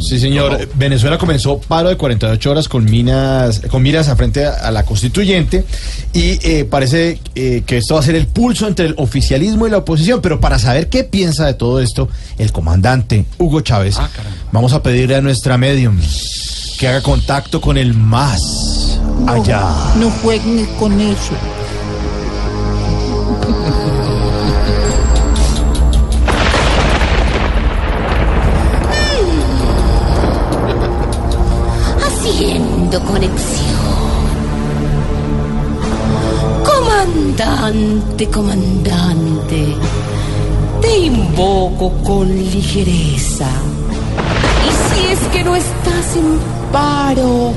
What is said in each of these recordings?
Sí, señor. Venezuela comenzó paro de 48 horas con minas, con miras a frente a, a la constituyente y eh, parece eh, que esto va a ser el pulso entre el oficialismo y la oposición. Pero para saber qué piensa de todo esto, el comandante Hugo Chávez, vamos a pedirle a nuestra medium que haga contacto con el más allá. No jueguen con eso. Comandante, comandante. Te invoco con ligereza. Y si es que no estás en paro,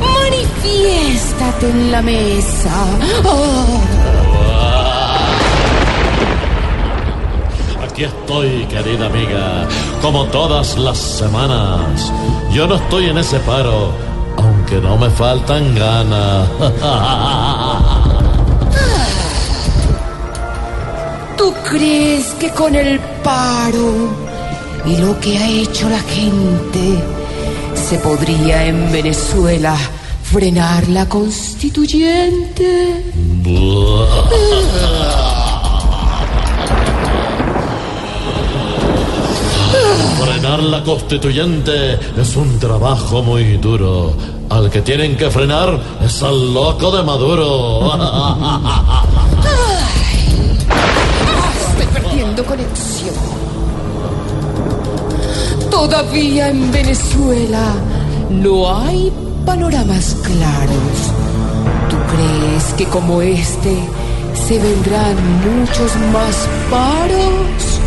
manifiéstate en la mesa. Oh. Aquí estoy, querida amiga, como todas las semanas. Yo no estoy en ese paro, aunque no me faltan ganas. ¿Tú crees que con el paro y lo que ha hecho la gente se podría en Venezuela frenar la constituyente? Frenar la constituyente es un trabajo muy duro. Al que tienen que frenar es al loco de Maduro. Todavía en Venezuela no hay panoramas claros. ¿Tú crees que como este se vendrán muchos más paros?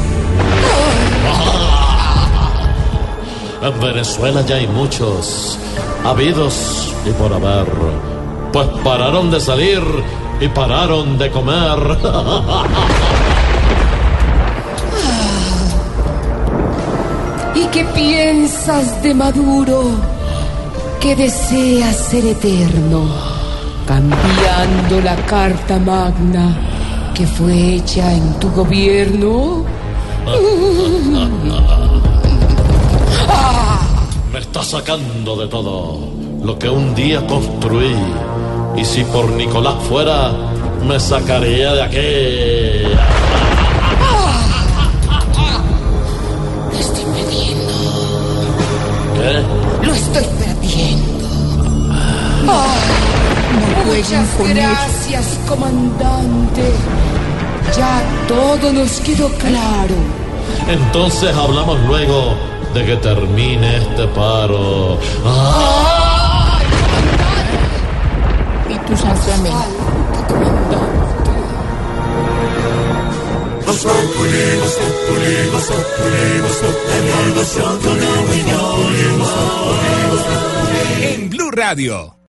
En Venezuela ya hay muchos, habidos y por haber. Pues pararon de salir y pararon de comer. ¿Y qué piensas de Maduro? Que desea ser eterno, cambiando la carta magna que fue hecha en tu gobierno. Me está sacando de todo lo que un día construí. Y si por Nicolás fuera, me sacaría de aquí. Jueguen con Muchas eso. gracias, comandante. Ya todo nos quedó claro. Entonces hablamos luego de que termine este paro. ¡Ah! Y tu sacramento. En Blue Radio.